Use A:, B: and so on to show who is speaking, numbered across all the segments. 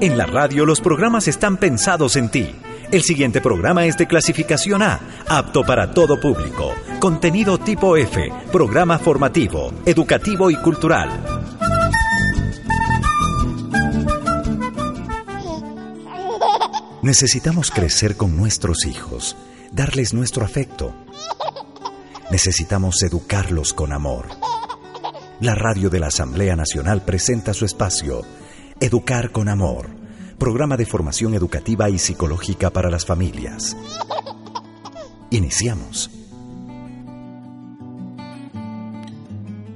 A: En la radio los programas están pensados en ti. El siguiente programa es de clasificación A, apto para todo público. Contenido tipo F, programa formativo, educativo y cultural. Necesitamos crecer con nuestros hijos, darles nuestro afecto. Necesitamos educarlos con amor. La radio de la Asamblea Nacional presenta su espacio, Educar con Amor, programa de formación educativa y psicológica para las familias. Iniciamos.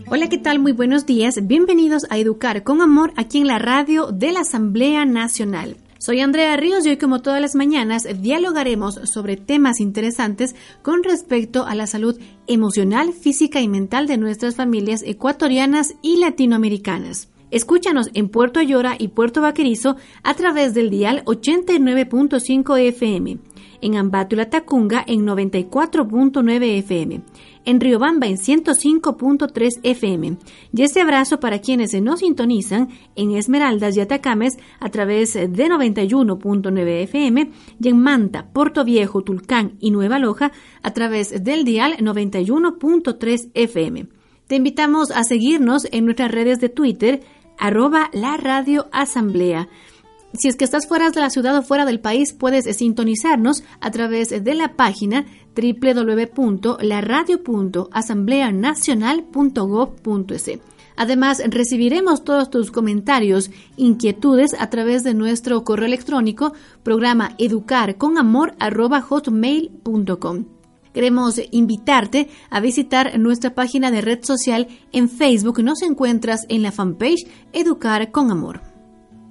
B: Hola, ¿qué tal? Muy buenos días. Bienvenidos a Educar con Amor aquí en la radio de la Asamblea Nacional. Soy Andrea Ríos y hoy como todas las mañanas dialogaremos sobre temas interesantes con respecto a la salud emocional, física y mental de nuestras familias ecuatorianas y latinoamericanas. Escúchanos en Puerto Ayora y Puerto Vaquerizo a través del dial 89.5 FM, en Ambato Tacunga en 94.9 FM, en Riobamba en 105.3 FM. Y este abrazo para quienes nos sintonizan en Esmeraldas y Atacames a través de 91.9 FM y en Manta, Puerto Viejo, Tulcán y Nueva Loja a través del dial 91.3 FM. Te invitamos a seguirnos en nuestras redes de Twitter, arroba la radio asamblea. Si es que estás fuera de la ciudad o fuera del país, puedes sintonizarnos a través de la página www.laradio.asambleanacional.gov.es. Además, recibiremos todos tus comentarios, inquietudes a través de nuestro correo electrónico programa educarconamor.hotmail.com. Queremos invitarte a visitar nuestra página de red social en Facebook. Nos encuentras en la fanpage Educar con Amor.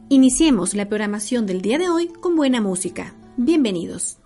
B: Iniciemos la programación del día de hoy con buena música. Bienvenidos.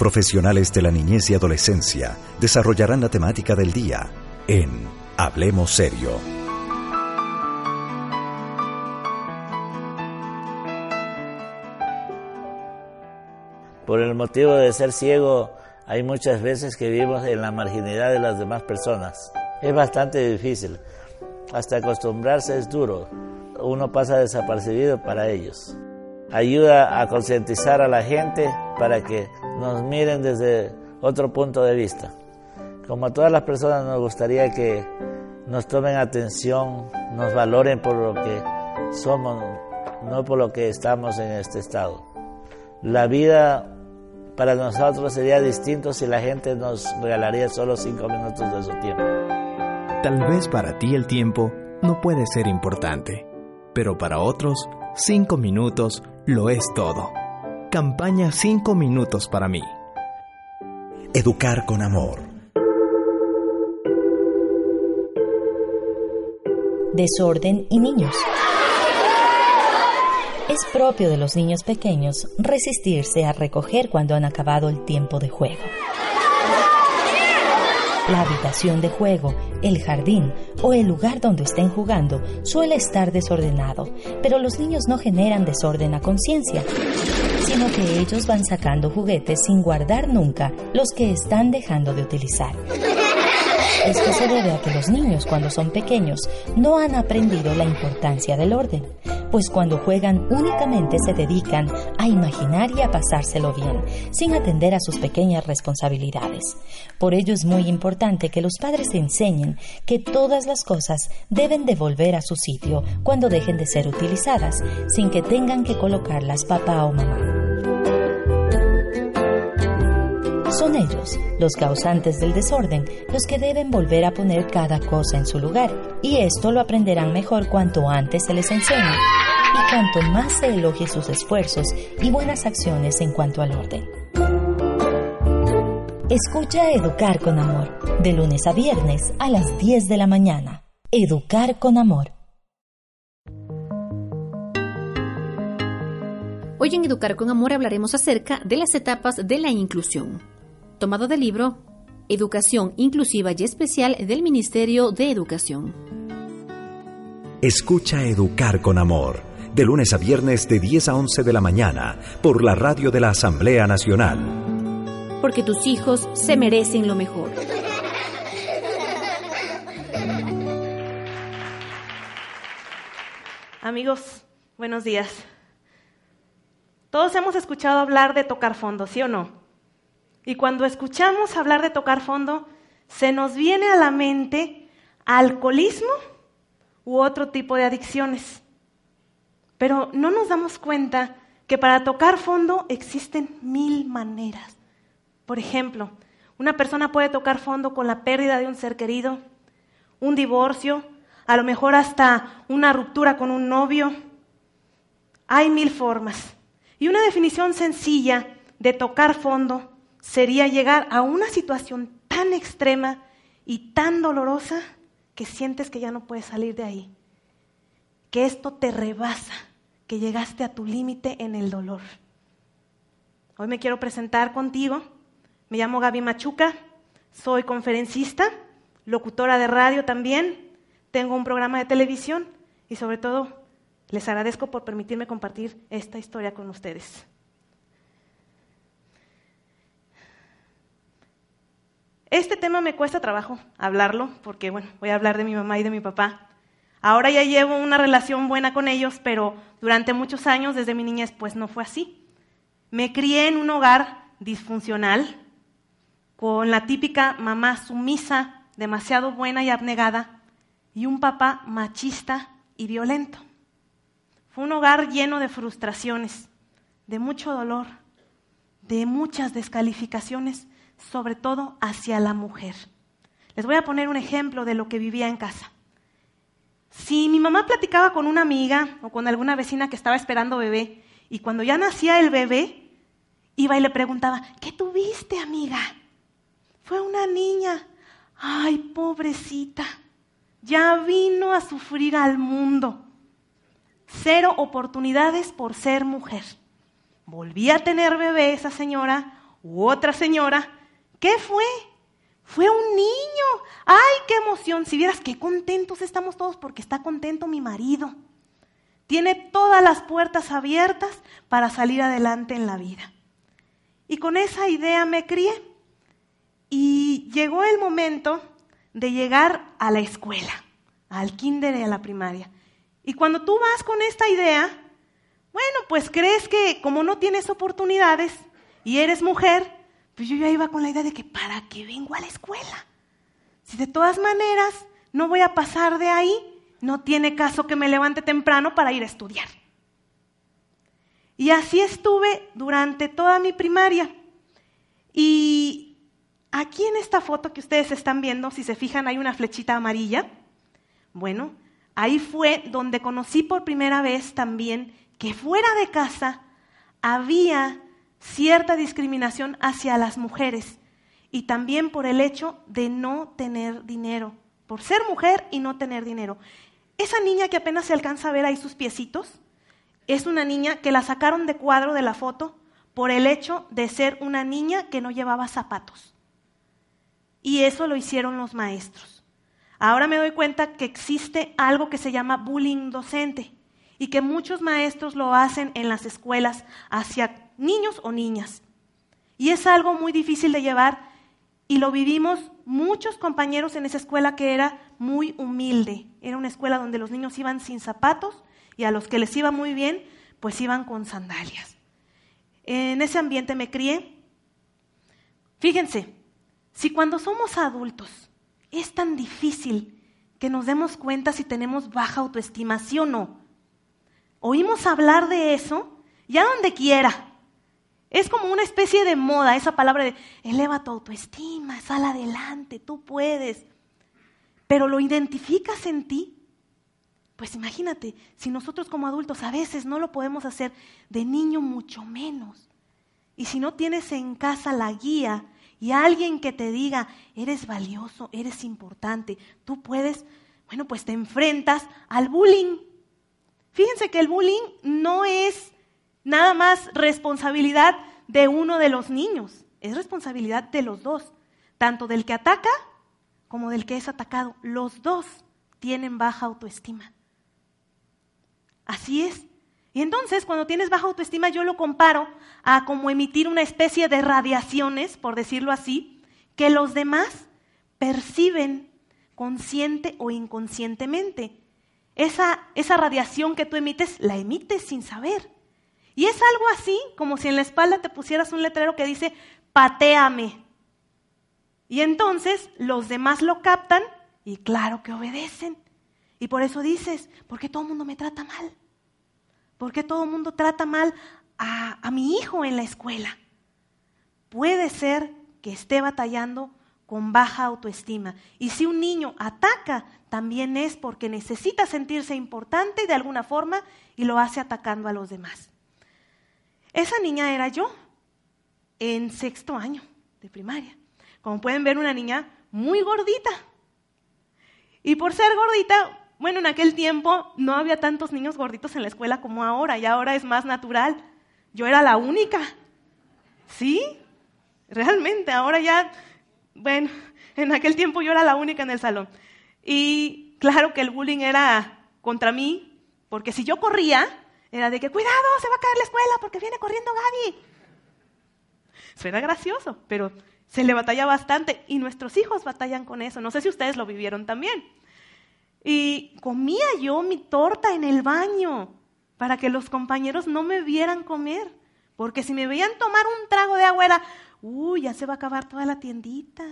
A: Profesionales de la niñez y adolescencia desarrollarán la temática del día en Hablemos Serio.
C: Por el motivo de ser ciego, hay muchas veces que vivimos en la marginidad de las demás personas. Es bastante difícil. Hasta acostumbrarse es duro. Uno pasa desapercibido para ellos. Ayuda a concientizar a la gente para que nos miren desde otro punto de vista. Como a todas las personas nos gustaría que nos tomen atención, nos valoren por lo que somos, no por lo que estamos en este estado. La vida para nosotros sería distinto si la gente nos regalaría solo cinco minutos de su tiempo.
D: Tal vez para ti el tiempo no puede ser importante, pero para otros, cinco minutos lo es todo. Campaña Cinco minutos para mí.
A: Educar con amor.
E: Desorden y niños. Es propio de los niños pequeños resistirse a recoger cuando han acabado el tiempo de juego. La habitación de juego, el jardín o el lugar donde estén jugando suele estar desordenado, pero los niños no generan desorden a conciencia, sino que ellos van sacando juguetes sin guardar nunca los que están dejando de utilizar. Esto se debe a que los niños cuando son pequeños no han aprendido la importancia del orden, pues cuando juegan únicamente se dedican a imaginar y a pasárselo bien, sin atender a sus pequeñas responsabilidades. Por ello es muy importante que los padres enseñen que todas las cosas deben de volver a su sitio cuando dejen de ser utilizadas, sin que tengan que colocarlas papá o mamá. Ellos, los causantes del desorden, los que deben volver a poner cada cosa en su lugar. Y esto lo aprenderán mejor cuanto antes se les enseñe y cuanto más se elogie sus esfuerzos y buenas acciones en cuanto al orden. Escucha Educar con Amor, de lunes a viernes a las 10 de la mañana. Educar con Amor.
B: Hoy en Educar con Amor hablaremos acerca de las etapas de la inclusión tomado del libro Educación Inclusiva y Especial del Ministerio de Educación.
A: Escucha Educar con Amor, de lunes a viernes de 10 a 11 de la mañana, por la radio de la Asamblea Nacional.
B: Porque tus hijos se merecen lo mejor.
F: Amigos, buenos días. Todos hemos escuchado hablar de tocar fondo, ¿sí o no? Y cuando escuchamos hablar de tocar fondo, se nos viene a la mente alcoholismo u otro tipo de adicciones. Pero no nos damos cuenta que para tocar fondo existen mil maneras. Por ejemplo, una persona puede tocar fondo con la pérdida de un ser querido, un divorcio, a lo mejor hasta una ruptura con un novio. Hay mil formas. Y una definición sencilla de tocar fondo sería llegar a una situación tan extrema y tan dolorosa que sientes que ya no puedes salir de ahí, que esto te rebasa, que llegaste a tu límite en el dolor. Hoy me quiero presentar contigo. Me llamo Gaby Machuca, soy conferencista, locutora de radio también, tengo un programa de televisión y sobre todo les agradezco por permitirme compartir esta historia con ustedes. Este tema me cuesta trabajo hablarlo, porque bueno, voy a hablar de mi mamá y de mi papá. Ahora ya llevo una relación buena con ellos, pero durante muchos años, desde mi niñez, pues no fue así. Me crié en un hogar disfuncional, con la típica mamá sumisa, demasiado buena y abnegada, y un papá machista y violento. Fue un hogar lleno de frustraciones, de mucho dolor, de muchas descalificaciones sobre todo hacia la mujer. Les voy a poner un ejemplo de lo que vivía en casa. Si mi mamá platicaba con una amiga o con alguna vecina que estaba esperando bebé y cuando ya nacía el bebé, iba y le preguntaba, ¿qué tuviste, amiga? Fue una niña. Ay, pobrecita, ya vino a sufrir al mundo. Cero oportunidades por ser mujer. Volví a tener bebé esa señora u otra señora. ¿Qué fue? Fue un niño. ¡Ay, qué emoción! Si vieras qué contentos estamos todos porque está contento mi marido. Tiene todas las puertas abiertas para salir adelante en la vida. Y con esa idea me crié. Y llegó el momento de llegar a la escuela, al kinder y a la primaria. Y cuando tú vas con esta idea, bueno, pues crees que como no tienes oportunidades y eres mujer, pues yo ya iba con la idea de que ¿para qué vengo a la escuela? Si de todas maneras no voy a pasar de ahí, no tiene caso que me levante temprano para ir a estudiar. Y así estuve durante toda mi primaria. Y aquí en esta foto que ustedes están viendo, si se fijan, hay una flechita amarilla. Bueno, ahí fue donde conocí por primera vez también que fuera de casa había cierta discriminación hacia las mujeres y también por el hecho de no tener dinero, por ser mujer y no tener dinero. Esa niña que apenas se alcanza a ver ahí sus piecitos, es una niña que la sacaron de cuadro de la foto por el hecho de ser una niña que no llevaba zapatos. Y eso lo hicieron los maestros. Ahora me doy cuenta que existe algo que se llama bullying docente y que muchos maestros lo hacen en las escuelas hacia niños o niñas. Y es algo muy difícil de llevar y lo vivimos muchos compañeros en esa escuela que era muy humilde. Era una escuela donde los niños iban sin zapatos y a los que les iba muy bien, pues iban con sandalias. En ese ambiente me crié. Fíjense, si cuando somos adultos es tan difícil que nos demos cuenta si tenemos baja autoestima, sí o no. Oímos hablar de eso ya donde quiera, es como una especie de moda, esa palabra de eleva tu autoestima, sal adelante, tú puedes. Pero lo identificas en ti. Pues imagínate, si nosotros como adultos a veces no lo podemos hacer, de niño mucho menos. Y si no tienes en casa la guía y alguien que te diga, eres valioso, eres importante, tú puedes, bueno, pues te enfrentas al bullying. Fíjense que el bullying no es nada más responsabilidad de uno de los niños, es responsabilidad de los dos, tanto del que ataca como del que es atacado. Los dos tienen baja autoestima. Así es. Y entonces, cuando tienes baja autoestima, yo lo comparo a como emitir una especie de radiaciones, por decirlo así, que los demás perciben consciente o inconscientemente. Esa, esa radiación que tú emites, la emites sin saber. Y es algo así como si en la espalda te pusieras un letrero que dice, pateame. Y entonces los demás lo captan y claro que obedecen. Y por eso dices, ¿por qué todo el mundo me trata mal? ¿Por qué todo el mundo trata mal a, a mi hijo en la escuela? Puede ser que esté batallando con baja autoestima. Y si un niño ataca, también es porque necesita sentirse importante de alguna forma y lo hace atacando a los demás. Esa niña era yo en sexto año de primaria. Como pueden ver, una niña muy gordita. Y por ser gordita, bueno, en aquel tiempo no había tantos niños gorditos en la escuela como ahora, y ahora es más natural. Yo era la única. ¿Sí? Realmente, ahora ya, bueno, en aquel tiempo yo era la única en el salón. Y claro que el bullying era contra mí, porque si yo corría, era de que, cuidado, se va a caer la escuela porque viene corriendo Gaby. Suena gracioso, pero se le batalla bastante y nuestros hijos batallan con eso. No sé si ustedes lo vivieron también. Y comía yo mi torta en el baño para que los compañeros no me vieran comer. Porque si me veían tomar un trago de agua era, uy, ya se va a acabar toda la tiendita.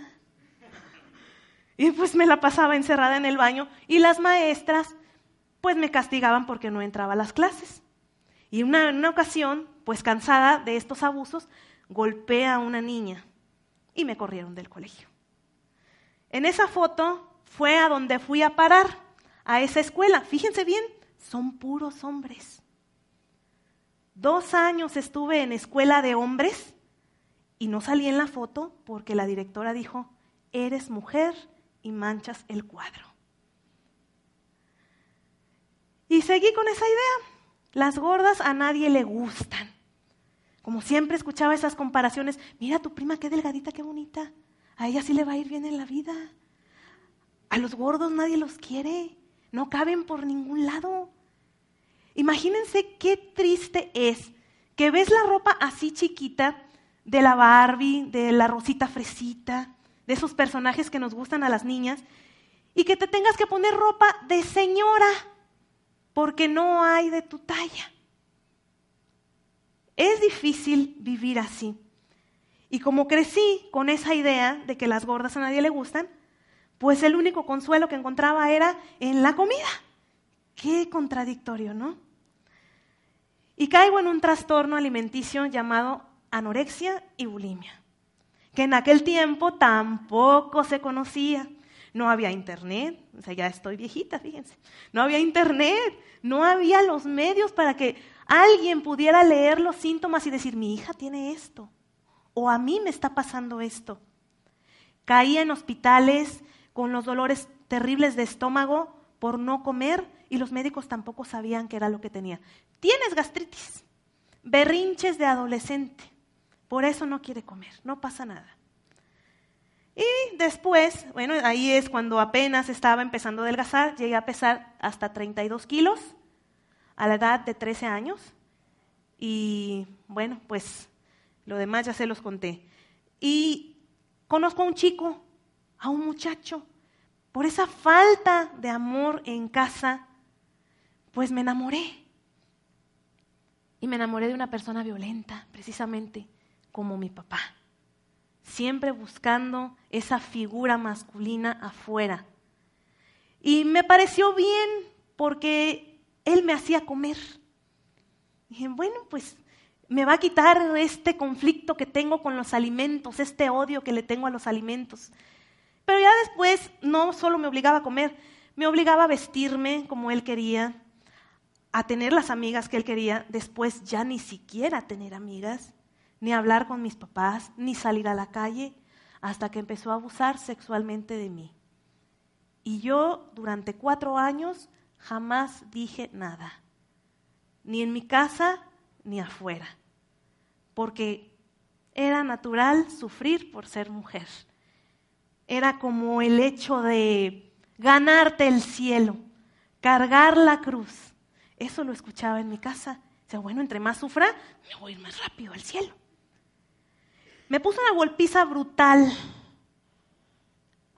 F: Y pues me la pasaba encerrada en el baño y las maestras pues me castigaban porque no entraba a las clases. Y en una ocasión, pues cansada de estos abusos, golpeé a una niña y me corrieron del colegio. En esa foto fue a donde fui a parar, a esa escuela. Fíjense bien, son puros hombres. Dos años estuve en escuela de hombres y no salí en la foto porque la directora dijo, eres mujer y manchas el cuadro. Y seguí con esa idea. Las gordas a nadie le gustan. Como siempre escuchaba esas comparaciones, mira tu prima qué delgadita, qué bonita. A ella sí le va a ir bien en la vida. A los gordos nadie los quiere, no caben por ningún lado. Imagínense qué triste es que ves la ropa así chiquita de la Barbie, de la Rosita Fresita, de esos personajes que nos gustan a las niñas, y que te tengas que poner ropa de señora porque no hay de tu talla. Es difícil vivir así. Y como crecí con esa idea de que las gordas a nadie le gustan, pues el único consuelo que encontraba era en la comida. Qué contradictorio, ¿no? Y caigo en un trastorno alimenticio llamado anorexia y bulimia, que en aquel tiempo tampoco se conocía. No había internet, o sea, ya estoy viejita, fíjense. No había internet, no había los medios para que alguien pudiera leer los síntomas y decir, mi hija tiene esto, o a mí me está pasando esto. Caía en hospitales con los dolores terribles de estómago por no comer y los médicos tampoco sabían qué era lo que tenía. Tienes gastritis, berrinches de adolescente, por eso no quiere comer, no pasa nada. Y después, bueno, ahí es cuando apenas estaba empezando a adelgazar, llegué a pesar hasta 32 kilos a la edad de 13 años. Y bueno, pues lo demás ya se los conté. Y conozco a un chico, a un muchacho, por esa falta de amor en casa, pues me enamoré. Y me enamoré de una persona violenta, precisamente como mi papá. Siempre buscando esa figura masculina afuera. Y me pareció bien porque él me hacía comer. dije, bueno, pues me va a quitar este conflicto que tengo con los alimentos, este odio que le tengo a los alimentos. Pero ya después no solo me obligaba a comer, me obligaba a vestirme como él quería, a tener las amigas que él quería, después ya ni siquiera tener amigas, ni hablar con mis papás, ni salir a la calle, hasta que empezó a abusar sexualmente de mí. Y yo durante cuatro años jamás dije nada, ni en mi casa ni afuera, porque era natural sufrir por ser mujer era como el hecho de ganarte el cielo, cargar la cruz. Eso lo escuchaba en mi casa. Dice, bueno, entre más sufra, me voy a ir más rápido al cielo. Me puso una golpiza brutal,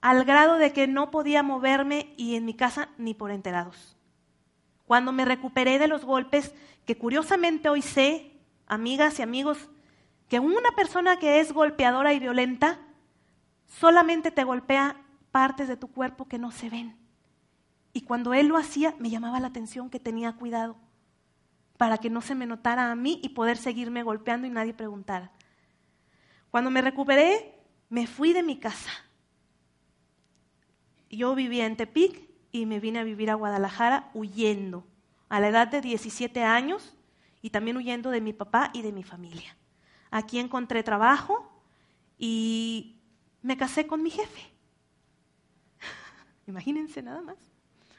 F: al grado de que no podía moverme y en mi casa ni por enterados. Cuando me recuperé de los golpes, que curiosamente hoy sé, amigas y amigos, que una persona que es golpeadora y violenta solamente te golpea partes de tu cuerpo que no se ven. Y cuando él lo hacía, me llamaba la atención que tenía cuidado para que no se me notara a mí y poder seguirme golpeando y nadie preguntara. Cuando me recuperé, me fui de mi casa. Yo vivía en Tepic y me vine a vivir a Guadalajara huyendo, a la edad de 17 años y también huyendo de mi papá y de mi familia. Aquí encontré trabajo y me casé con mi jefe. Imagínense nada más.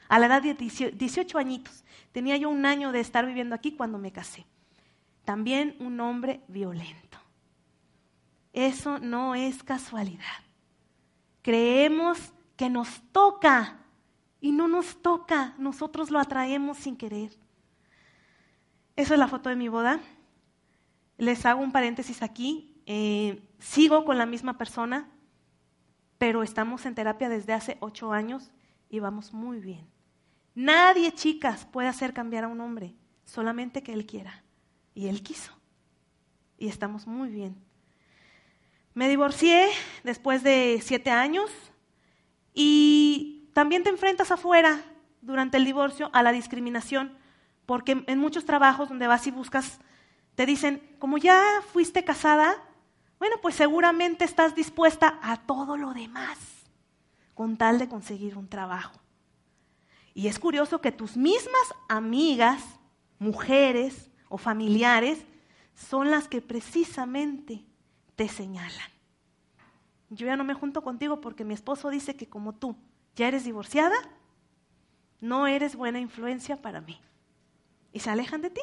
F: A la edad de 18 añitos. Tenía yo un año de estar viviendo aquí cuando me casé. También un hombre violento. Eso no es casualidad. Creemos que nos toca y no nos toca. Nosotros lo atraemos sin querer. Esa es la foto de mi boda. Les hago un paréntesis aquí. Eh, sigo con la misma persona pero estamos en terapia desde hace ocho años y vamos muy bien. Nadie, chicas, puede hacer cambiar a un hombre, solamente que él quiera. Y él quiso. Y estamos muy bien. Me divorcié después de siete años y también te enfrentas afuera durante el divorcio a la discriminación, porque en muchos trabajos donde vas y buscas, te dicen, como ya fuiste casada, bueno, pues seguramente estás dispuesta a todo lo demás con tal de conseguir un trabajo. Y es curioso que tus mismas amigas, mujeres o familiares, son las que precisamente te señalan. Yo ya no me junto contigo porque mi esposo dice que como tú ya eres divorciada, no eres buena influencia para mí. Y se alejan de ti.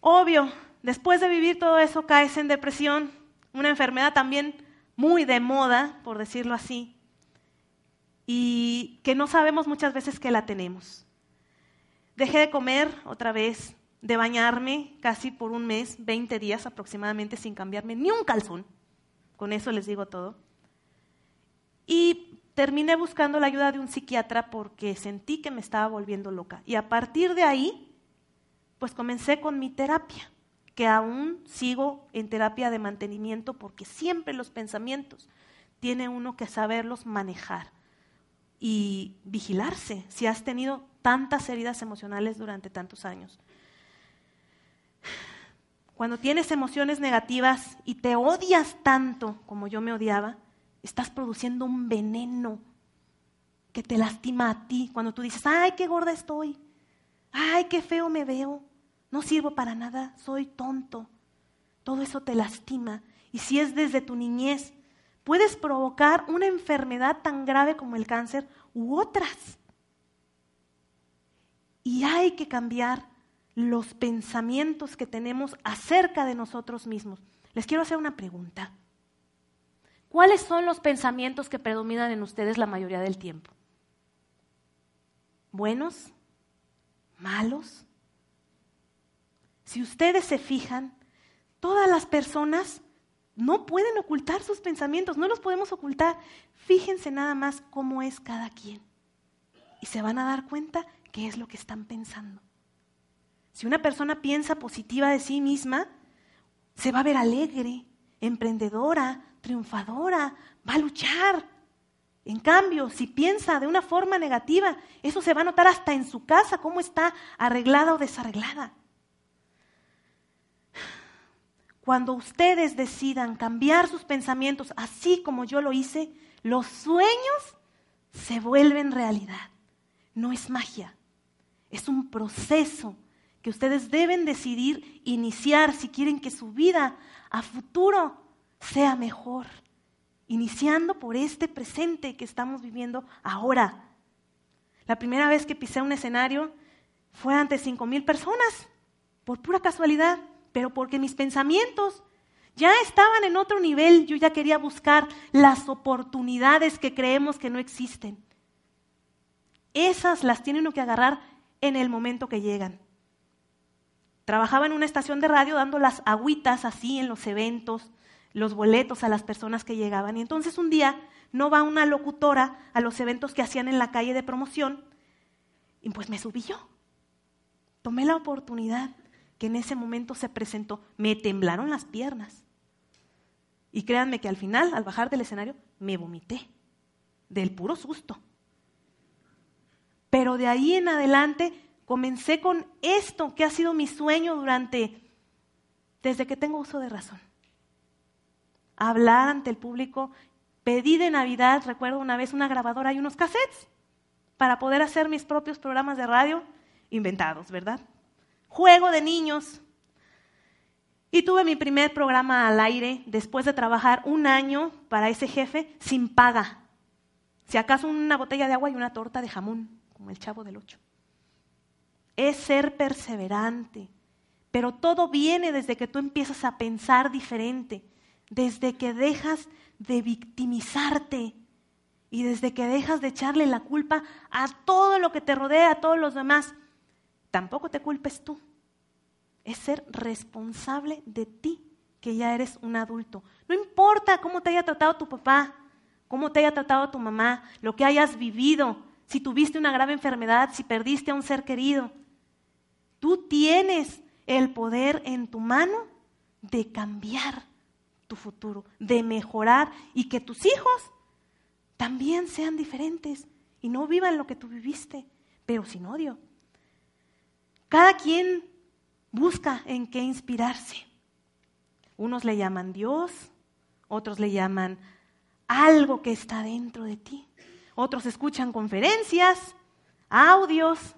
F: Obvio, después de vivir todo eso, caes en depresión, una enfermedad también muy de moda, por decirlo así, y que no sabemos muchas veces que la tenemos. Dejé de comer otra vez, de bañarme casi por un mes, 20 días aproximadamente sin cambiarme ni un calzón. Con eso les digo todo. Y terminé buscando la ayuda de un psiquiatra porque sentí que me estaba volviendo loca. Y a partir de ahí, pues comencé con mi terapia, que aún sigo en terapia de mantenimiento porque siempre los pensamientos tiene uno que saberlos manejar y vigilarse si has tenido tantas heridas emocionales durante tantos años. Cuando tienes emociones negativas y te odias tanto como yo me odiaba, estás produciendo un veneno que te lastima a ti. Cuando tú dices, ay, qué gorda estoy, ay, qué feo me veo, no sirvo para nada, soy tonto. Todo eso te lastima. Y si es desde tu niñez, puedes provocar una enfermedad tan grave como el cáncer u otras. Y hay que cambiar los pensamientos que tenemos acerca de nosotros mismos. Les quiero hacer una pregunta. ¿Cuáles son los pensamientos que predominan en ustedes la mayoría del tiempo? ¿Buenos? ¿Malos? Si ustedes se fijan, todas las personas no pueden ocultar sus pensamientos, no los podemos ocultar. Fíjense nada más cómo es cada quien. Y se van a dar cuenta qué es lo que están pensando. Si una persona piensa positiva de sí misma, se va a ver alegre, emprendedora, triunfadora, va a luchar. En cambio, si piensa de una forma negativa, eso se va a notar hasta en su casa, cómo está arreglada o desarreglada. Cuando ustedes decidan cambiar sus pensamientos, así como yo lo hice, los sueños se vuelven realidad. No es magia, es un proceso que ustedes deben decidir iniciar si quieren que su vida a futuro sea mejor, iniciando por este presente que estamos viviendo ahora. La primera vez que pisé un escenario fue ante cinco mil personas, por pura casualidad, pero porque mis pensamientos ya estaban en otro nivel, yo ya quería buscar las oportunidades que creemos que no existen. Esas las tiene uno que agarrar en el momento que llegan. Trabajaba en una estación de radio dando las agüitas así en los eventos, los boletos a las personas que llegaban. Y entonces un día no va una locutora a los eventos que hacían en la calle de promoción y pues me subí yo. Tomé la oportunidad que en ese momento se presentó. Me temblaron las piernas. Y créanme que al final, al bajar del escenario, me vomité del puro susto. Pero de ahí en adelante comencé con esto que ha sido mi sueño durante, desde que tengo uso de razón. Hablar ante el público. Pedí de Navidad, recuerdo una vez, una grabadora y unos cassettes para poder hacer mis propios programas de radio inventados, ¿verdad? Juego de niños. Y tuve mi primer programa al aire después de trabajar un año para ese jefe sin paga. Si acaso una botella de agua y una torta de jamón, como el chavo del ocho es ser perseverante. Pero todo viene desde que tú empiezas a pensar diferente, desde que dejas de victimizarte y desde que dejas de echarle la culpa a todo lo que te rodea, a todos los demás. Tampoco te culpes tú. Es ser responsable de ti, que ya eres un adulto. No importa cómo te haya tratado tu papá, cómo te haya tratado tu mamá, lo que hayas vivido, si tuviste una grave enfermedad, si perdiste a un ser querido. Tú tienes el poder en tu mano de cambiar tu futuro, de mejorar y que tus hijos también sean diferentes y no vivan lo que tú viviste, pero sin odio. Cada quien busca en qué inspirarse. Unos le llaman Dios, otros le llaman algo que está dentro de ti. Otros escuchan conferencias, audios,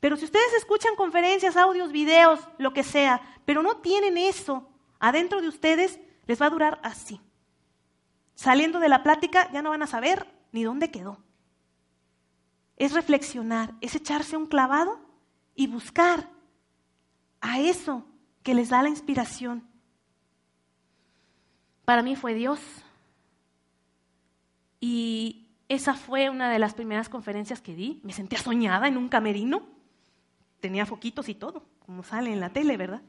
F: pero si ustedes escuchan conferencias, audios, videos, lo que sea, pero no tienen eso adentro de ustedes, les va a durar así. Saliendo de la plática ya no van a saber ni dónde quedó. Es reflexionar, es echarse un clavado y buscar a eso que les da la inspiración. Para mí fue Dios. Y esa fue una de las primeras conferencias que di. Me sentía soñada en un camerino. Tenía foquitos y todo, como sale en la tele, ¿verdad?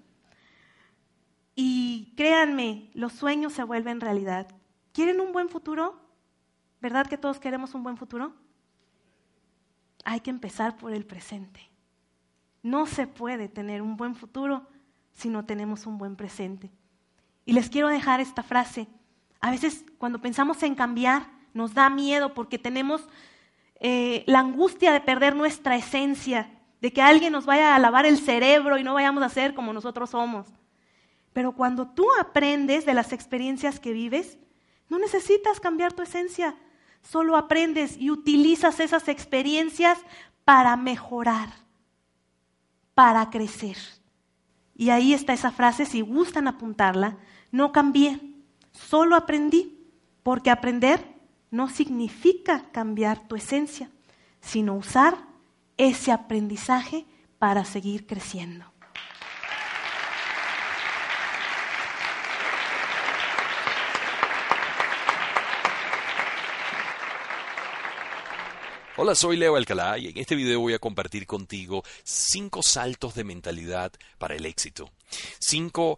F: Y créanme, los sueños se vuelven realidad. ¿Quieren un buen futuro? ¿Verdad que todos queremos un buen futuro? Hay que empezar por el presente. No se puede tener un buen futuro si no tenemos un buen presente. Y les quiero dejar esta frase. A veces cuando pensamos en cambiar nos da miedo porque tenemos eh, la angustia de perder nuestra esencia, de que alguien nos vaya a lavar el cerebro y no vayamos a ser como nosotros somos. Pero cuando tú aprendes de las experiencias que vives, no necesitas cambiar tu esencia, solo aprendes y utilizas esas experiencias para mejorar para crecer. Y ahí está esa frase, si gustan apuntarla, no cambié, solo aprendí, porque aprender no significa cambiar tu esencia, sino usar ese aprendizaje para seguir creciendo.
G: Hola, soy Leo Alcalá y en este video voy a compartir contigo cinco saltos de mentalidad para el éxito. Cinco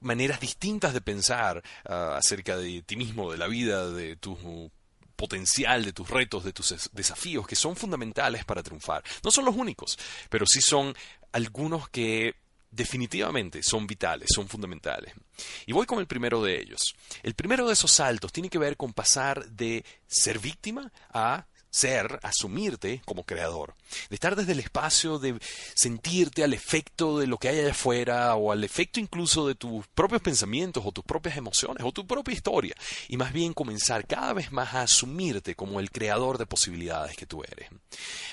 G: maneras distintas de pensar ah, acerca de ti mismo, de la vida, de tu potencial, de tus retos, de tus desafíos, que son fundamentales para triunfar. No son los únicos, pero sí son algunos que definitivamente son vitales, son fundamentales. Y voy con el primero de ellos. El primero de esos saltos tiene que ver con pasar de ser víctima a ser, asumirte como creador, de estar desde el espacio, de sentirte al efecto de lo que hay allá afuera o al efecto incluso de tus propios pensamientos o tus propias emociones o tu propia historia y más bien comenzar cada vez más a asumirte como el creador de posibilidades que tú eres.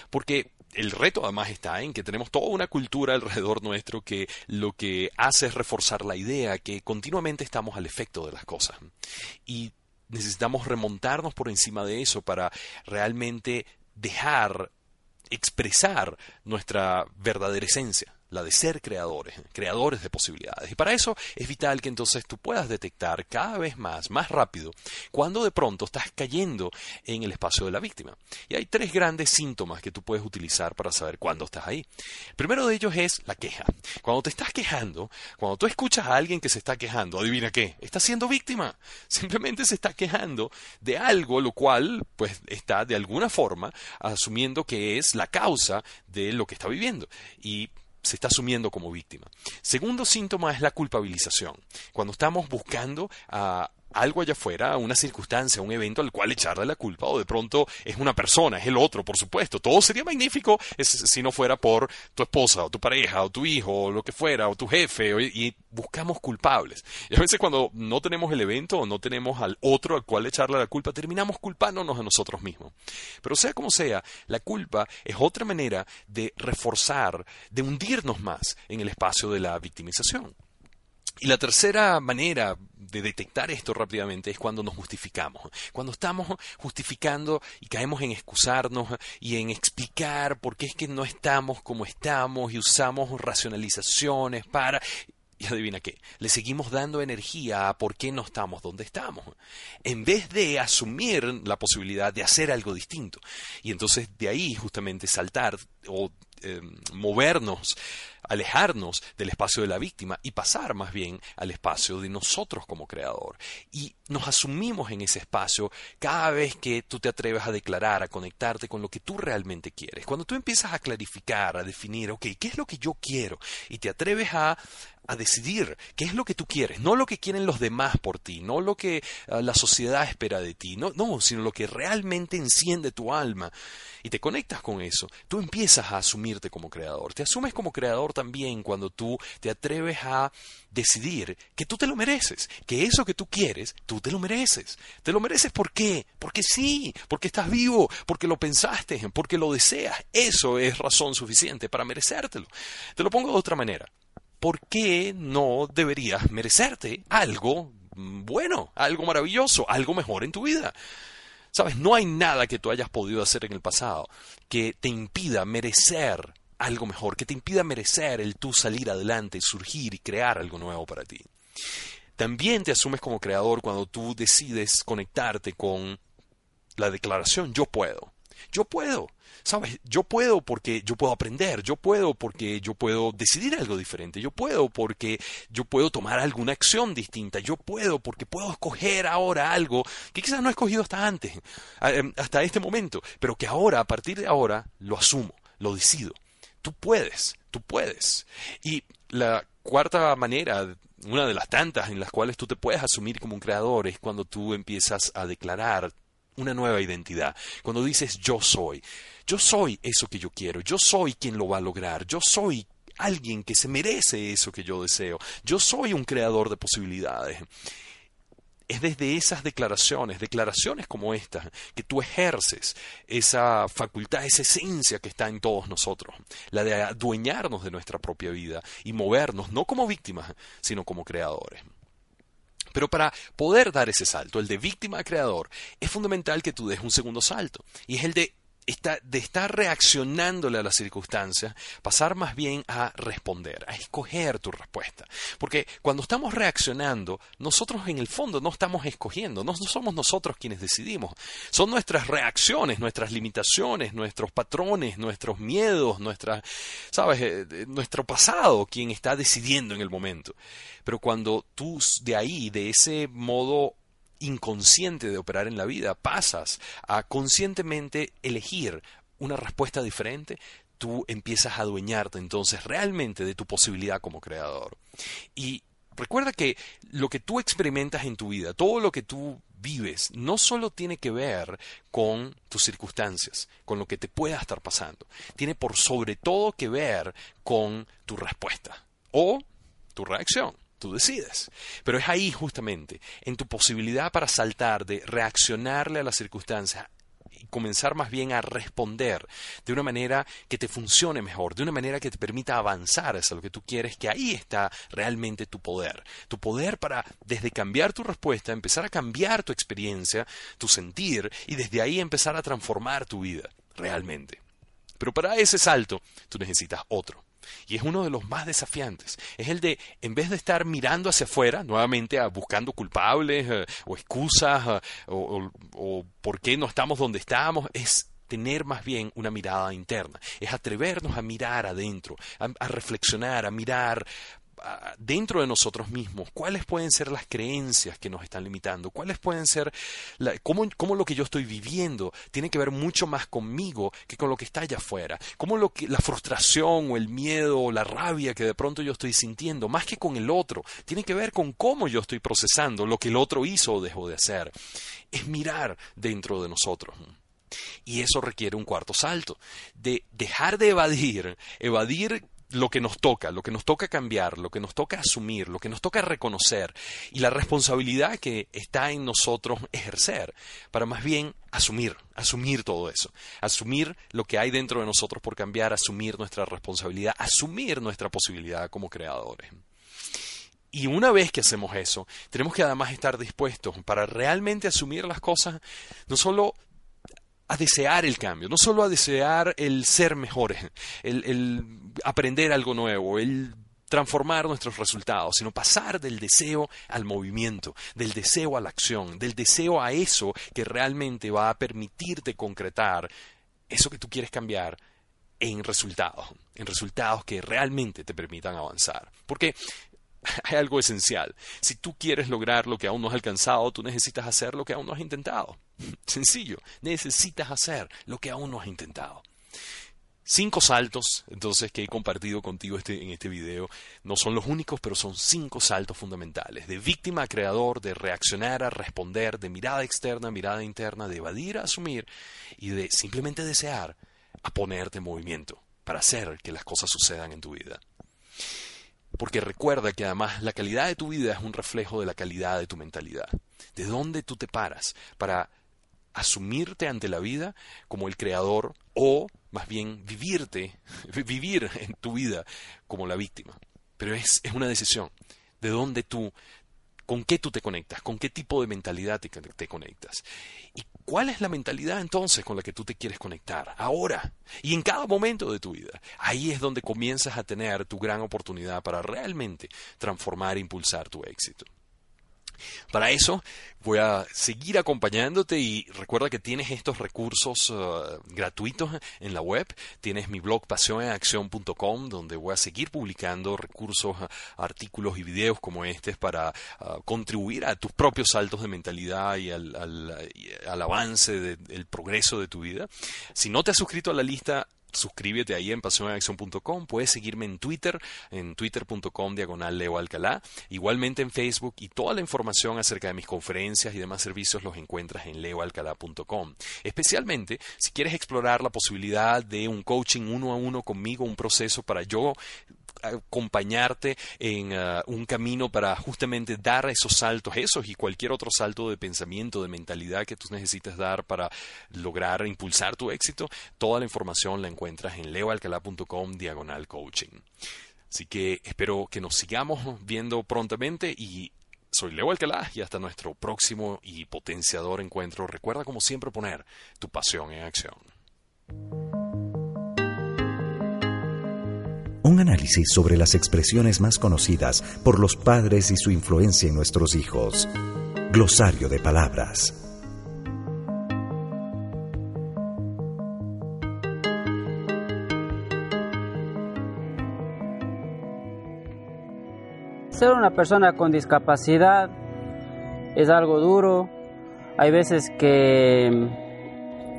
G: Porque el reto además está en que tenemos toda una cultura alrededor nuestro que lo que hace es reforzar la idea que continuamente estamos al efecto de las cosas. Y necesitamos remontarnos por encima de eso para realmente dejar expresar nuestra verdadera esencia la de ser creadores, creadores de posibilidades. Y para eso es vital que entonces tú puedas detectar cada vez más, más rápido, cuando de pronto estás cayendo en el espacio de la víctima. Y hay tres grandes síntomas que tú puedes utilizar para saber cuándo estás ahí. Primero de ellos es la queja. Cuando te estás quejando, cuando tú escuchas a alguien que se está quejando, adivina qué, está siendo víctima. Simplemente se está quejando de algo, lo cual pues está de alguna forma asumiendo que es la causa de lo que está viviendo. Y se está asumiendo como víctima. Segundo síntoma es la culpabilización. Cuando estamos buscando a algo allá afuera, una circunstancia, un evento al cual echarle la culpa, o de pronto es una persona, es el otro, por supuesto. Todo sería magnífico si no fuera por tu esposa, o tu pareja, o tu hijo, o lo que fuera, o tu jefe, y buscamos culpables. Y a veces cuando no tenemos el evento o no tenemos al otro al cual echarle la culpa, terminamos culpándonos a nosotros mismos. Pero sea como sea, la culpa es otra manera de reforzar, de hundirnos más en el espacio de la victimización. Y la tercera manera de detectar esto rápidamente es cuando nos justificamos. Cuando estamos justificando y caemos en excusarnos y en explicar por qué es que no estamos como estamos y usamos racionalizaciones para... Y adivina qué, le seguimos dando energía a por qué no estamos donde estamos, en vez de asumir la posibilidad de hacer algo distinto. Y entonces de ahí justamente saltar o eh, movernos, alejarnos del espacio de la víctima y pasar más bien al espacio de nosotros como creador. Y nos asumimos en ese espacio cada vez que tú te atreves a declarar, a conectarte con lo que tú realmente quieres. Cuando tú empiezas a clarificar, a definir, ok, ¿qué es lo que yo quiero? Y te atreves a a decidir qué es lo que tú quieres, no lo que quieren los demás por ti, no lo que ah, la sociedad espera de ti, no, no, sino lo que realmente enciende tu alma y te conectas con eso, tú empiezas a asumirte como creador. Te asumes como creador también cuando tú te atreves a decidir que tú te lo mereces, que eso que tú quieres, tú te lo mereces. ¿Te lo mereces por qué? Porque sí, porque estás vivo, porque lo pensaste, porque lo deseas. Eso es razón suficiente para merecértelo. Te lo pongo de otra manera. ¿por qué no deberías merecerte algo bueno, algo maravilloso, algo mejor en tu vida? Sabes, no hay nada que tú hayas podido hacer en el pasado que te impida merecer algo mejor, que te impida merecer el tú salir adelante, surgir y crear algo nuevo para ti. También te asumes como creador cuando tú decides conectarte con la declaración yo puedo. Yo puedo. ¿Sabes? Yo puedo porque yo puedo aprender, yo puedo porque yo puedo decidir algo diferente, yo puedo porque yo puedo tomar alguna acción distinta, yo puedo porque puedo escoger ahora algo que quizás no he escogido hasta antes, em, hasta este momento, pero que ahora, a partir de ahora, lo asumo, lo decido. Tú puedes, tú puedes. Y la cuarta manera una de las tantas en las cuales tú te puedes asumir como un creador es cuando tú empiezas a declarar una nueva identidad. Cuando dices yo soy, yo soy eso que yo quiero, yo soy quien lo va a lograr, yo soy alguien que se merece eso que yo deseo, yo soy un creador de posibilidades. Es desde esas declaraciones, declaraciones como estas, que tú ejerces esa facultad, esa esencia que está en todos nosotros, la de adueñarnos de nuestra propia vida y movernos no como víctimas, sino como creadores. Pero para poder dar ese salto, el de víctima a creador, es fundamental que tú des un segundo salto. Y es el de de estar reaccionándole a las circunstancias, pasar más bien a responder, a escoger tu respuesta. Porque cuando estamos reaccionando, nosotros en el fondo no estamos escogiendo, no, somos nosotros quienes decidimos. Son nuestras reacciones, nuestras limitaciones, nuestros patrones, nuestros miedos, nuestra, ¿sabes? Eh, nuestro pasado quien está decidiendo en el momento. Pero cuando tú de ahí, de ese modo inconsciente de operar en la vida, pasas a conscientemente elegir una respuesta diferente, tú empiezas a adueñarte entonces realmente de tu posibilidad como creador. Y recuerda que lo que tú experimentas en tu vida, todo lo que tú vives, no solo tiene que ver con tus circunstancias, con lo que te pueda estar pasando, tiene por sobre todo que ver con tu respuesta o tu reacción. Tú decides. Pero es ahí justamente, en tu posibilidad para saltar de reaccionarle a las circunstancias y comenzar más bien a responder de una manera que te funcione mejor, de una manera que te permita avanzar hacia lo que tú quieres, que ahí está realmente tu poder. Tu poder para, desde cambiar tu respuesta, empezar a cambiar tu experiencia, tu sentir, y desde ahí empezar a transformar tu vida, realmente. Pero para ese salto, tú necesitas otro. Y es uno de los más desafiantes. Es el de, en vez de estar mirando hacia afuera, nuevamente buscando culpables eh, o excusas eh, o, por qué no estamos donde estamos, es tener más bien una mirada interna, es atrevernos a mirar adentro, a reflexionar, a mirar dentro de nosotros mismos, cuáles pueden ser las creencias que nos están limitando, cuáles pueden ser, cómo, cómo, lo que yo estoy viviendo tiene que ver mucho más conmigo que con lo que está allá afuera, cómo lo que, la frustración o el miedo o la rabia que de pronto yo estoy sintiendo, más que con el otro, tiene que ver con cómo yo estoy procesando lo que el otro hizo o dejó de hacer. Es mirar dentro de nosotros. Y eso requiere un cuarto salto, de dejar de evadir, evadir lo que nos toca, lo que nos toca cambiar, lo que nos toca asumir, lo que nos toca reconocer y la responsabilidad que está en nosotros ejercer para más bien asumir, asumir todo eso, asumir lo que hay dentro de nosotros por cambiar, asumir nuestra responsabilidad, asumir nuestra posibilidad como creadores. Y una vez que hacemos eso, tenemos que además estar dispuestos para realmente asumir las cosas, no solo a desear el cambio, no solo a desear el ser mejores, el, aprender algo nuevo, el transformar nuestros resultados, sino pasar del deseo al movimiento, del deseo a la acción, del deseo a eso que realmente va a permitirte concretar eso que tú quieres cambiar en resultados, en resultados que realmente te permitan avanzar. Porque hay algo esencial. Si tú quieres lograr lo que aún no has alcanzado, tú necesitas hacer lo que aún no has intentado. Sencillo, necesitas hacer lo que aún no has intentado. Cinco saltos, entonces, que he compartido contigo este, en este video, no son los únicos, pero son cinco saltos fundamentales, de víctima a creador, de reaccionar a responder, de mirada externa a mirada interna, de evadir a asumir y de simplemente desear a ponerte en movimiento para hacer que las cosas sucedan en tu vida. Porque recuerda que además la calidad de tu vida es un reflejo de la calidad de tu mentalidad. De dónde tú te paras para asumirte ante la vida como el creador o más bien vivirte, vivir en tu vida como la víctima. Pero es, es una decisión de dónde tú, con qué tú te conectas, con qué tipo de mentalidad te, te conectas. Y ¿cuál es la mentalidad entonces con la que tú te quieres conectar? Ahora y en cada momento de tu vida. Ahí es donde comienzas a tener tu gran oportunidad para realmente transformar e impulsar tu éxito. Para eso voy a seguir acompañándote y recuerda que tienes estos recursos uh, gratuitos en la web. Tienes mi blog pasioneacción.com donde voy a seguir publicando recursos, artículos y videos como este para uh, contribuir a tus propios saltos de mentalidad y al avance del progreso de tu vida. Si no te has suscrito a la lista, suscríbete ahí en pasionacción.com. Puedes seguirme en Twitter, en twitter.com diagonal Leo Alcalá. Igualmente en Facebook y toda la información acerca de mis conferencias y demás servicios los encuentras en leoalcalá.com. Especialmente si quieres explorar la posibilidad de un coaching uno a uno conmigo, un proceso para yo acompañarte en uh, un camino para justamente dar esos saltos, esos y cualquier otro salto de pensamiento, de mentalidad que tú necesites dar para lograr impulsar tu éxito, toda la información la encuentras en leoalcalá.com diagonal coaching. Así que espero que nos sigamos viendo prontamente y soy Leo Alcalá y hasta nuestro próximo y potenciador encuentro. Recuerda como siempre poner tu pasión en acción.
A: Un análisis sobre las expresiones más conocidas por los padres y su influencia en nuestros hijos. Glosario de palabras.
H: Ser una persona con discapacidad es algo duro. Hay veces que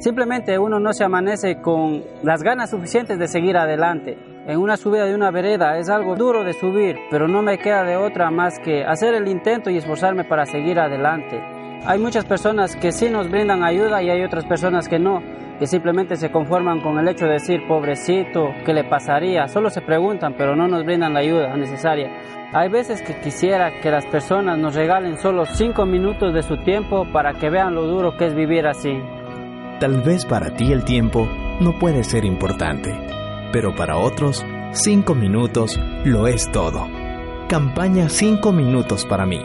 H: simplemente uno no se amanece con las ganas suficientes de seguir adelante en una subida de una vereda. Es algo duro de subir, pero no me queda de otra más que hacer el intento y esforzarme para seguir adelante. Hay muchas personas que sí nos brindan ayuda y hay otras personas que no, que simplemente se conforman con el hecho de decir, pobrecito, ¿qué le pasaría? Solo se preguntan, pero no nos brindan la ayuda necesaria. Hay veces que quisiera que las personas nos regalen solo cinco minutos de su tiempo para que vean lo duro que es vivir así.
D: Tal vez para ti el tiempo no puede ser importante pero para otros, cinco minutos lo es todo. Campaña 5 minutos para mí.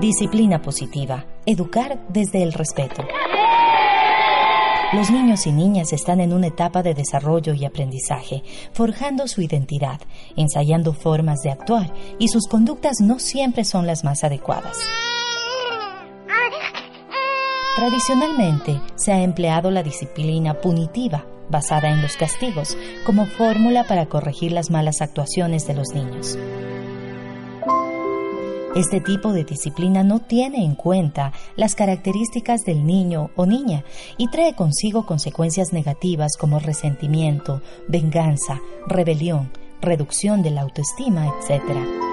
E: Disciplina positiva. Educar desde el respeto. Los niños y niñas están en una etapa de desarrollo y aprendizaje, forjando su identidad, ensayando formas de actuar y sus conductas no siempre son las más adecuadas. Tradicionalmente se ha empleado la disciplina punitiva, basada en los castigos, como fórmula para corregir las malas actuaciones de los niños. Este tipo de disciplina no tiene en cuenta las características del niño o niña y trae consigo consecuencias negativas como resentimiento, venganza, rebelión, reducción de la autoestima, etc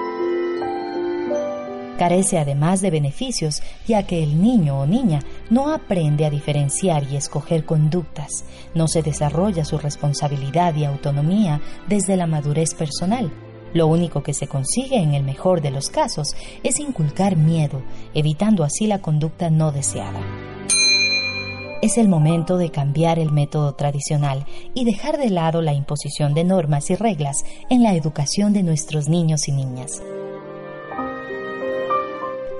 E: carece además de beneficios, ya que el niño o niña no aprende a diferenciar y escoger conductas, no se desarrolla su responsabilidad y autonomía desde la madurez personal. Lo único que se consigue en el mejor de los casos es inculcar miedo, evitando así la conducta no deseada. Es el momento de cambiar el método tradicional y dejar de lado la imposición de normas y reglas en la educación de nuestros niños y niñas.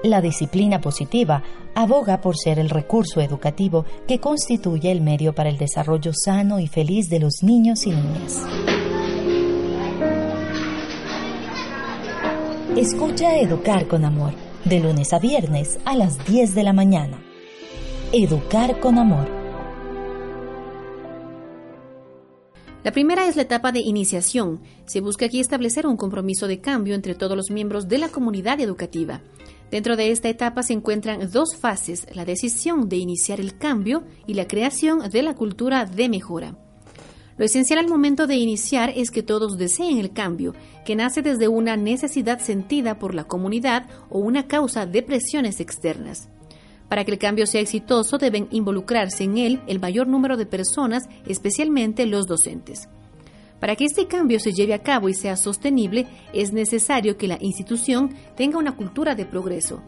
E: La disciplina positiva aboga por ser el recurso educativo que constituye el medio para el desarrollo sano y feliz de los niños y niñas. Escucha Educar con Amor, de lunes a viernes a las 10 de la mañana. Educar con Amor.
B: La primera es la etapa de iniciación. Se busca aquí establecer un compromiso de cambio entre todos los miembros de la comunidad educativa. Dentro de esta etapa se encuentran dos fases, la decisión de iniciar el cambio y la creación de la cultura de mejora. Lo esencial al momento de iniciar es que todos deseen el cambio, que nace desde una necesidad sentida por la comunidad o una causa de presiones externas. Para que el cambio sea exitoso deben involucrarse en él el mayor número de personas, especialmente los docentes. Para que este cambio se lleve a cabo y sea sostenible, es necesario que la institución tenga una cultura de progreso,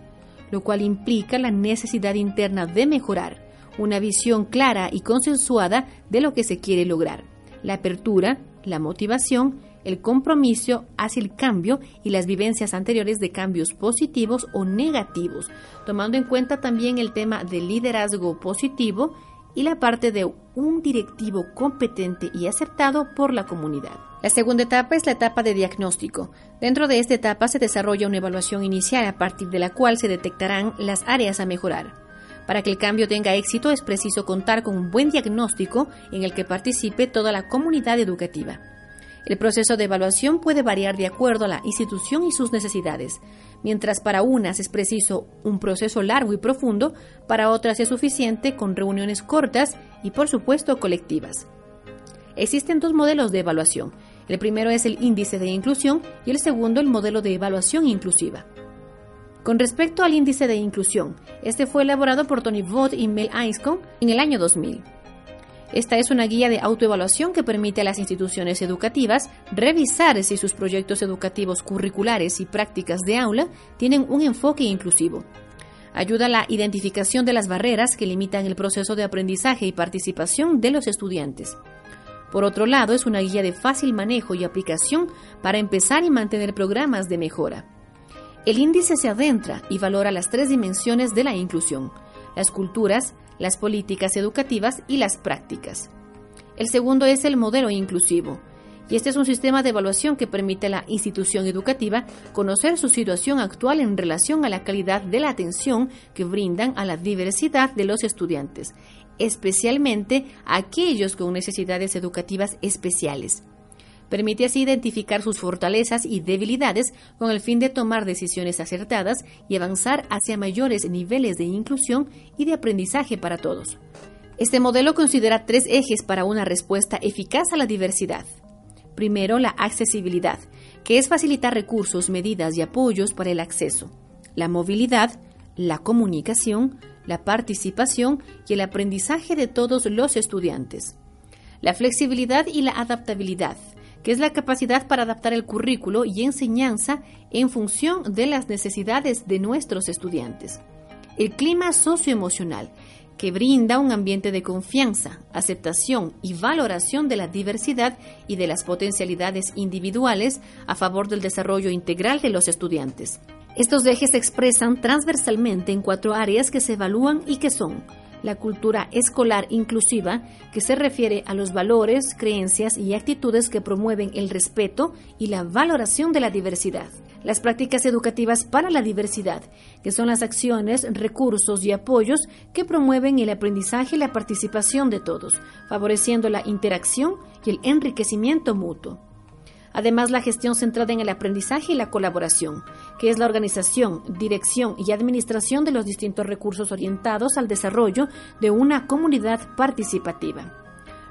B: lo cual implica la necesidad interna de mejorar, una visión clara y consensuada de lo que se quiere lograr, la apertura, la motivación el compromiso hacia el cambio y las vivencias anteriores de cambios positivos o negativos, tomando en cuenta también el tema del liderazgo positivo y la parte de un directivo competente y aceptado por la comunidad. La segunda etapa es la etapa de diagnóstico. Dentro de esta etapa se desarrolla una evaluación inicial a partir de la cual se detectarán las áreas a mejorar. Para que el cambio tenga éxito es preciso contar con un buen diagnóstico en el que participe toda la comunidad educativa. El proceso de evaluación puede variar de acuerdo a la institución y sus necesidades. Mientras para unas es preciso un proceso largo y profundo, para otras es suficiente con reuniones cortas y por supuesto colectivas. Existen dos modelos de evaluación. El primero es el índice de inclusión y el segundo el modelo de evaluación inclusiva. Con respecto al índice de inclusión, este fue elaborado por Tony Vaught y Mel Einscombe en el año 2000. Esta es una guía de autoevaluación que permite a las instituciones educativas revisar si sus proyectos educativos curriculares y prácticas de aula tienen un enfoque inclusivo. Ayuda a la identificación de las barreras que limitan el proceso de aprendizaje y participación de los estudiantes. Por otro lado, es una guía de fácil manejo y aplicación para empezar y mantener programas de mejora. El índice se adentra y valora las tres dimensiones de la inclusión, las culturas, las políticas educativas y las prácticas. El segundo es el modelo inclusivo, y este es un sistema de evaluación que permite a la institución educativa conocer su situación actual en relación a la calidad de la atención que brindan a la diversidad de los estudiantes, especialmente a aquellos con necesidades educativas especiales. Permite así identificar sus fortalezas y debilidades con el fin de tomar decisiones acertadas y avanzar hacia mayores niveles de inclusión y de aprendizaje para todos. Este modelo considera tres ejes para una respuesta eficaz a la diversidad. Primero, la accesibilidad, que es facilitar recursos, medidas y apoyos para el acceso. La movilidad, la comunicación, la participación y el aprendizaje de todos los estudiantes. La flexibilidad y la adaptabilidad, que es la capacidad para adaptar el currículo y enseñanza en función de las necesidades de nuestros estudiantes. El clima socioemocional, que brinda un ambiente de confianza, aceptación y valoración de la diversidad y de las potencialidades individuales a favor del desarrollo integral de los estudiantes. Estos ejes se expresan transversalmente en cuatro áreas que se evalúan y que son la cultura escolar inclusiva, que se refiere a los valores, creencias y actitudes que promueven el respeto y la valoración de la diversidad. Las prácticas educativas para la diversidad, que son las acciones, recursos y apoyos que promueven el aprendizaje y la participación de todos, favoreciendo la interacción y el enriquecimiento mutuo. Además, la gestión centrada en el aprendizaje y la colaboración, que es la organización, dirección y administración de los distintos recursos orientados al desarrollo de una comunidad participativa.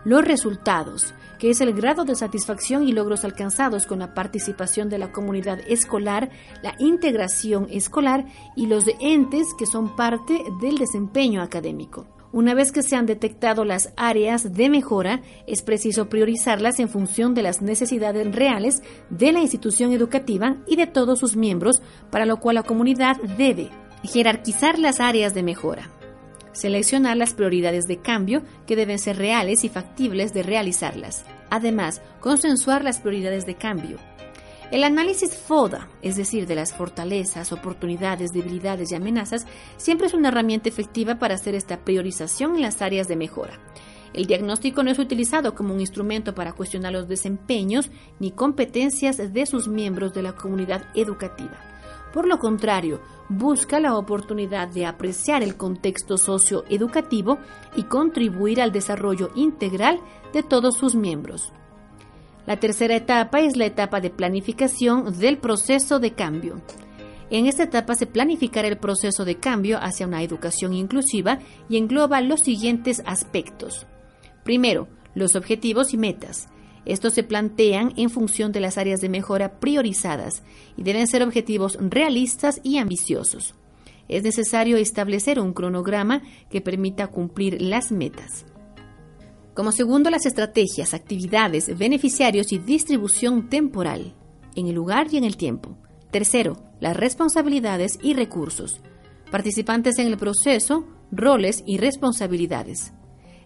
B: Los resultados, que es el grado de satisfacción y logros alcanzados con la participación de la comunidad escolar, la integración escolar y los entes que son parte del desempeño académico. Una vez que se han detectado las áreas de mejora, es preciso priorizarlas en función de las necesidades reales de la institución educativa y de todos sus miembros, para lo cual la comunidad debe jerarquizar las áreas de mejora, seleccionar las prioridades de cambio que deben ser reales y factibles de realizarlas. Además, consensuar las prioridades de cambio, el análisis FODA, es decir, de las fortalezas, oportunidades, debilidades y amenazas, siempre es una herramienta efectiva para hacer esta priorización en las áreas de mejora. El diagnóstico no es utilizado como un instrumento para cuestionar los desempeños ni competencias de sus miembros de la comunidad educativa. Por lo contrario, busca la oportunidad de apreciar el contexto socioeducativo y contribuir al desarrollo integral de todos sus miembros. La tercera etapa es la etapa de planificación del proceso de cambio. En esta etapa se planificará el proceso de cambio hacia una educación inclusiva y engloba los siguientes aspectos. Primero, los objetivos y metas. Estos se plantean en función de las áreas de mejora priorizadas y deben ser objetivos realistas y ambiciosos. Es necesario establecer un cronograma que permita cumplir las metas. Como segundo, las estrategias, actividades, beneficiarios y distribución temporal, en el lugar y en el tiempo. Tercero, las responsabilidades y recursos. Participantes en el proceso, roles y responsabilidades.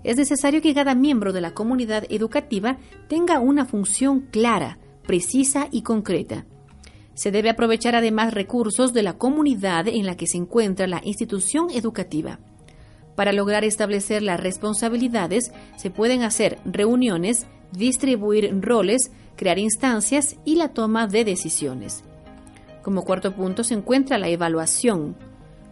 B: Es necesario que cada miembro de la comunidad educativa tenga una función clara, precisa y concreta. Se debe aprovechar además recursos de la comunidad en la que se encuentra la institución educativa. Para lograr establecer las responsabilidades, se pueden hacer reuniones, distribuir roles, crear instancias y la toma de decisiones. Como cuarto punto se encuentra la evaluación.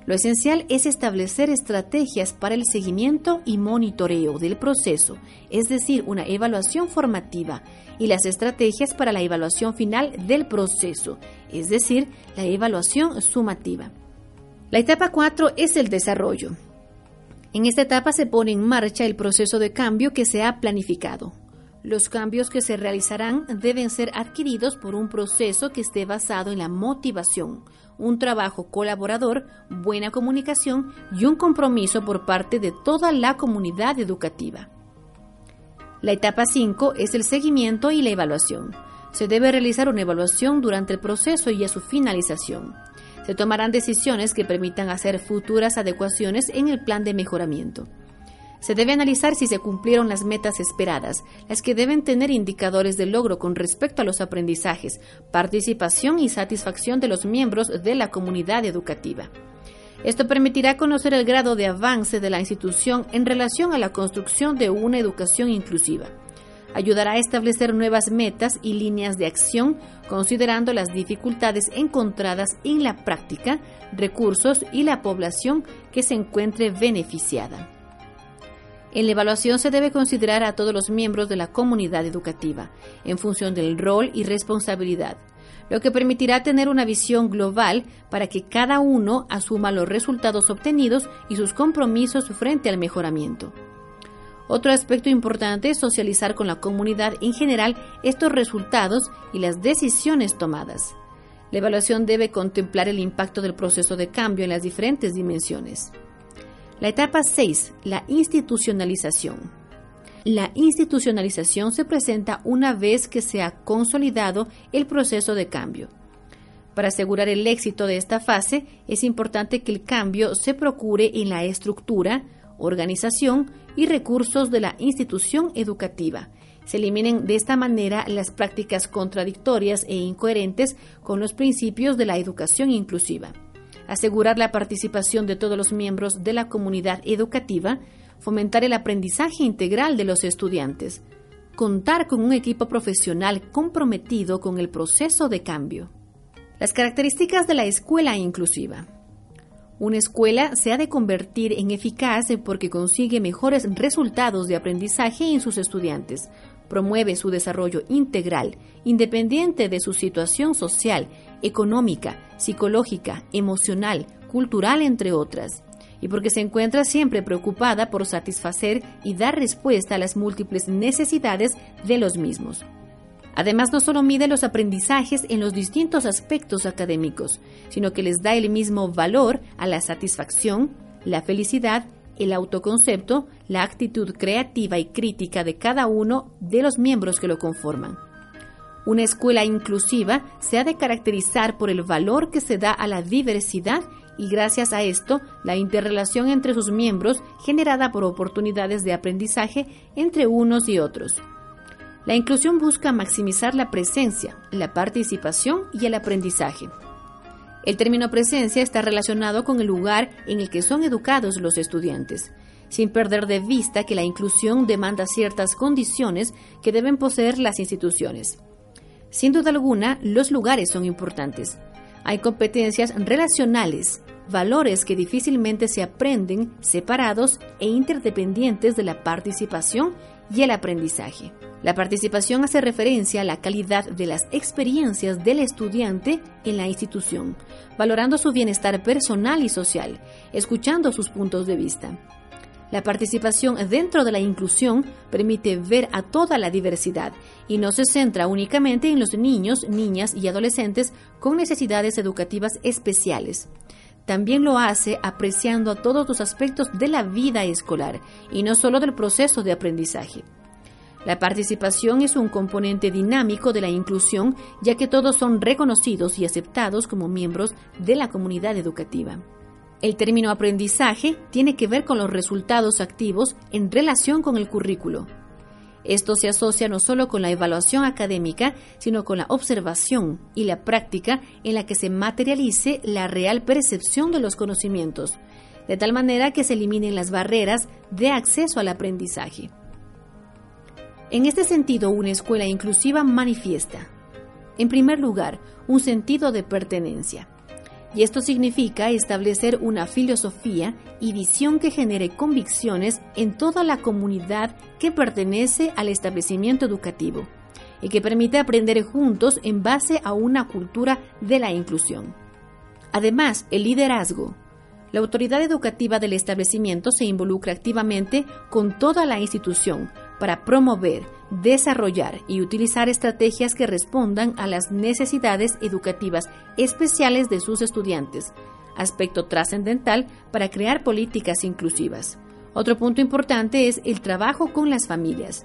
B: Lo esencial es establecer estrategias para el seguimiento y monitoreo del proceso, es decir, una evaluación formativa, y las estrategias para la evaluación final del proceso, es decir, la evaluación sumativa. La etapa 4 es el desarrollo. En esta etapa se pone en marcha el proceso de cambio que se ha planificado. Los cambios que se realizarán deben ser adquiridos por un proceso que esté basado en la motivación, un trabajo colaborador, buena comunicación y un compromiso por parte de toda la comunidad educativa. La etapa 5 es el seguimiento y la evaluación. Se debe realizar una evaluación durante el proceso y a su finalización. Se tomarán decisiones que permitan hacer futuras adecuaciones en el plan de mejoramiento. Se debe analizar si se cumplieron las metas esperadas, las que deben tener indicadores de logro con respecto a los aprendizajes, participación y satisfacción de los miembros de la comunidad educativa. Esto permitirá conocer el grado de avance de la institución en relación a la construcción de una educación inclusiva. Ayudará a establecer nuevas metas y líneas de acción considerando las dificultades encontradas en la práctica, recursos y la población que se encuentre beneficiada. En la evaluación se debe considerar a todos los miembros de la comunidad educativa, en función del rol y responsabilidad, lo que permitirá tener una visión global para que cada uno asuma los resultados obtenidos y sus compromisos frente al mejoramiento. Otro aspecto importante es socializar con la comunidad en general estos resultados y las decisiones tomadas. La evaluación debe contemplar el impacto del proceso de cambio en las diferentes dimensiones. La etapa 6, la institucionalización. La institucionalización se presenta una vez que se ha consolidado el proceso de cambio. Para asegurar el éxito de esta fase, es importante que el cambio se procure en la estructura, organización y recursos de la institución educativa. Se eliminen de esta manera las prácticas contradictorias e incoherentes con los principios de la educación inclusiva asegurar la participación de todos los miembros de la comunidad educativa, fomentar el aprendizaje integral de los estudiantes, contar con un equipo profesional comprometido con el proceso de cambio. Las características de la escuela inclusiva. Una escuela se ha de convertir en eficaz porque consigue mejores resultados de aprendizaje en sus estudiantes, promueve su desarrollo integral, independiente de su situación social, económica, psicológica, emocional, cultural, entre otras, y porque se encuentra siempre preocupada por satisfacer y dar respuesta a las múltiples necesidades de los mismos. Además, no solo mide los aprendizajes en los distintos aspectos académicos, sino que les da el mismo valor a la satisfacción, la felicidad el autoconcepto, la actitud creativa y crítica de cada uno de los miembros que lo conforman. Una escuela inclusiva se ha de caracterizar por el valor que se da a la diversidad y gracias a esto la interrelación entre sus miembros generada por oportunidades de aprendizaje entre unos y otros. La inclusión busca maximizar la presencia, la participación y el aprendizaje. El término presencia está relacionado con el lugar en el que son educados los estudiantes, sin perder de vista que la inclusión demanda ciertas condiciones que deben poseer las instituciones. Sin duda alguna, los lugares son importantes. Hay competencias relacionales, valores que difícilmente se aprenden separados e interdependientes de la participación y el aprendizaje. La participación hace referencia a la calidad de las experiencias del estudiante en la institución, valorando su bienestar personal y social, escuchando sus puntos de vista. La participación dentro de la inclusión permite ver a toda la diversidad y no se centra únicamente en los niños, niñas y adolescentes con necesidades educativas especiales. También lo hace apreciando a todos los aspectos de la vida escolar y no solo del proceso de aprendizaje. La participación es un componente dinámico de la inclusión, ya que todos son reconocidos y aceptados como miembros de la comunidad educativa. El término aprendizaje tiene que ver con los resultados activos en relación con el currículo. Esto se asocia no solo con la evaluación académica, sino con la observación y la práctica en la que se materialice la real percepción de los conocimientos, de tal manera que se eliminen las barreras de acceso al aprendizaje. En este sentido, una escuela inclusiva manifiesta, en primer lugar, un sentido de pertenencia. Y esto significa establecer una filosofía y visión que genere convicciones en toda la comunidad que pertenece al establecimiento educativo y que permite aprender juntos en base a una cultura de la inclusión. Además, el liderazgo. La autoridad educativa del establecimiento se involucra activamente con toda la institución para promover, desarrollar y utilizar estrategias que respondan a las necesidades educativas especiales de sus estudiantes, aspecto trascendental para crear políticas inclusivas. Otro punto importante es el trabajo con las familias.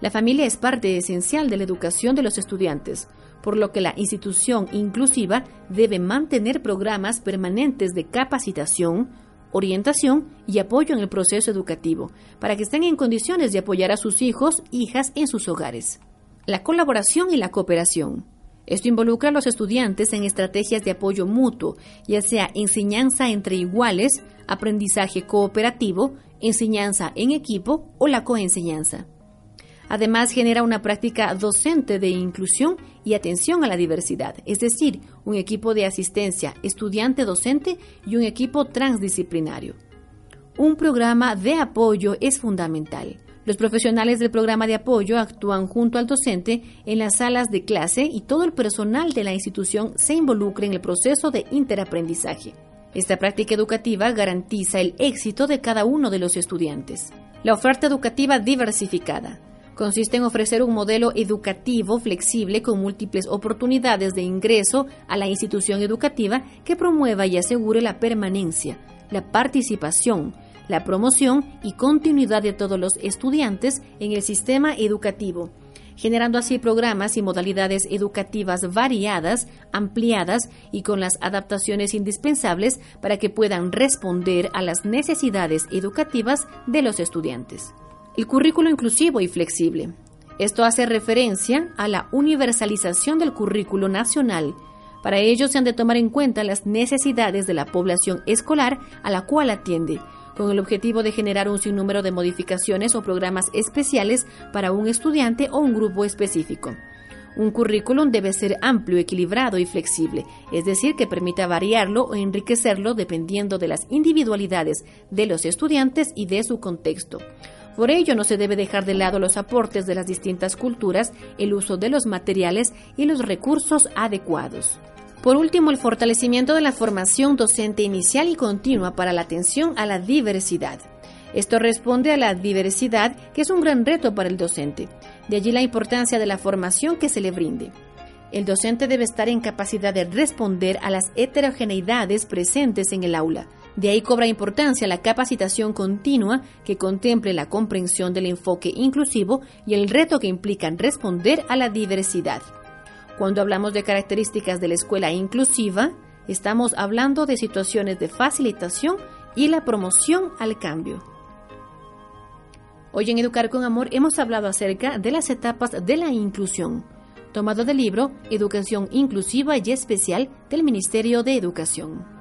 B: La familia es parte esencial de la educación de los estudiantes, por lo que la institución inclusiva debe mantener programas permanentes de capacitación, orientación y apoyo en el proceso educativo, para que estén en condiciones de apoyar a sus hijos, hijas en sus hogares. La colaboración y la cooperación. Esto involucra a los estudiantes en estrategias de apoyo mutuo, ya sea enseñanza entre iguales, aprendizaje cooperativo, enseñanza en equipo o la coenseñanza. Además, genera una práctica docente de inclusión y atención a la diversidad, es decir, un equipo de asistencia estudiante-docente y un equipo transdisciplinario. Un programa de apoyo es fundamental. Los profesionales del programa de apoyo actúan junto al docente en las salas de clase y todo el personal de la institución se involucra en el proceso de interaprendizaje. Esta práctica educativa garantiza el éxito de cada uno de los estudiantes. La oferta educativa diversificada consiste en ofrecer un modelo educativo flexible con múltiples oportunidades de ingreso a la institución educativa que promueva y asegure la permanencia, la participación, la promoción y continuidad de todos los estudiantes en el sistema educativo, generando así programas y modalidades educativas variadas, ampliadas y con las adaptaciones indispensables para que puedan responder a las necesidades educativas de los estudiantes. El currículo inclusivo y flexible. Esto hace referencia a la universalización del currículo nacional. Para ello se han de tomar en cuenta las necesidades de la población escolar a la cual atiende, con el objetivo de generar un sinnúmero de modificaciones o programas especiales para un estudiante o un grupo específico. Un currículum debe ser amplio, equilibrado y flexible, es decir, que permita variarlo o enriquecerlo dependiendo de las individualidades de los estudiantes y de su contexto. Por ello no se debe dejar de lado los aportes de las distintas culturas, el uso de los materiales y los recursos adecuados. Por último, el fortalecimiento de la formación docente inicial y continua para la atención a la diversidad. Esto responde a la diversidad, que es un gran reto para el docente. De allí la importancia de la formación que se le brinde. El docente debe estar en capacidad de responder a las heterogeneidades presentes en el aula, de ahí cobra importancia la capacitación continua que contemple la comprensión del enfoque inclusivo y el reto que implican responder a la diversidad. Cuando hablamos de características de la escuela inclusiva, estamos hablando de situaciones de facilitación y la promoción al cambio. Hoy en Educar con Amor hemos hablado acerca de las etapas de la inclusión, tomado del libro Educación Inclusiva y Especial del Ministerio de Educación.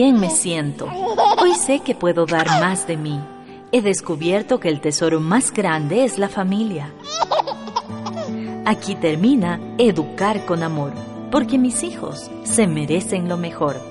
E: bien me siento. Hoy sé que puedo dar más de mí. He descubierto que el tesoro más grande es la familia. Aquí termina Educar con Amor, porque mis hijos se merecen lo mejor.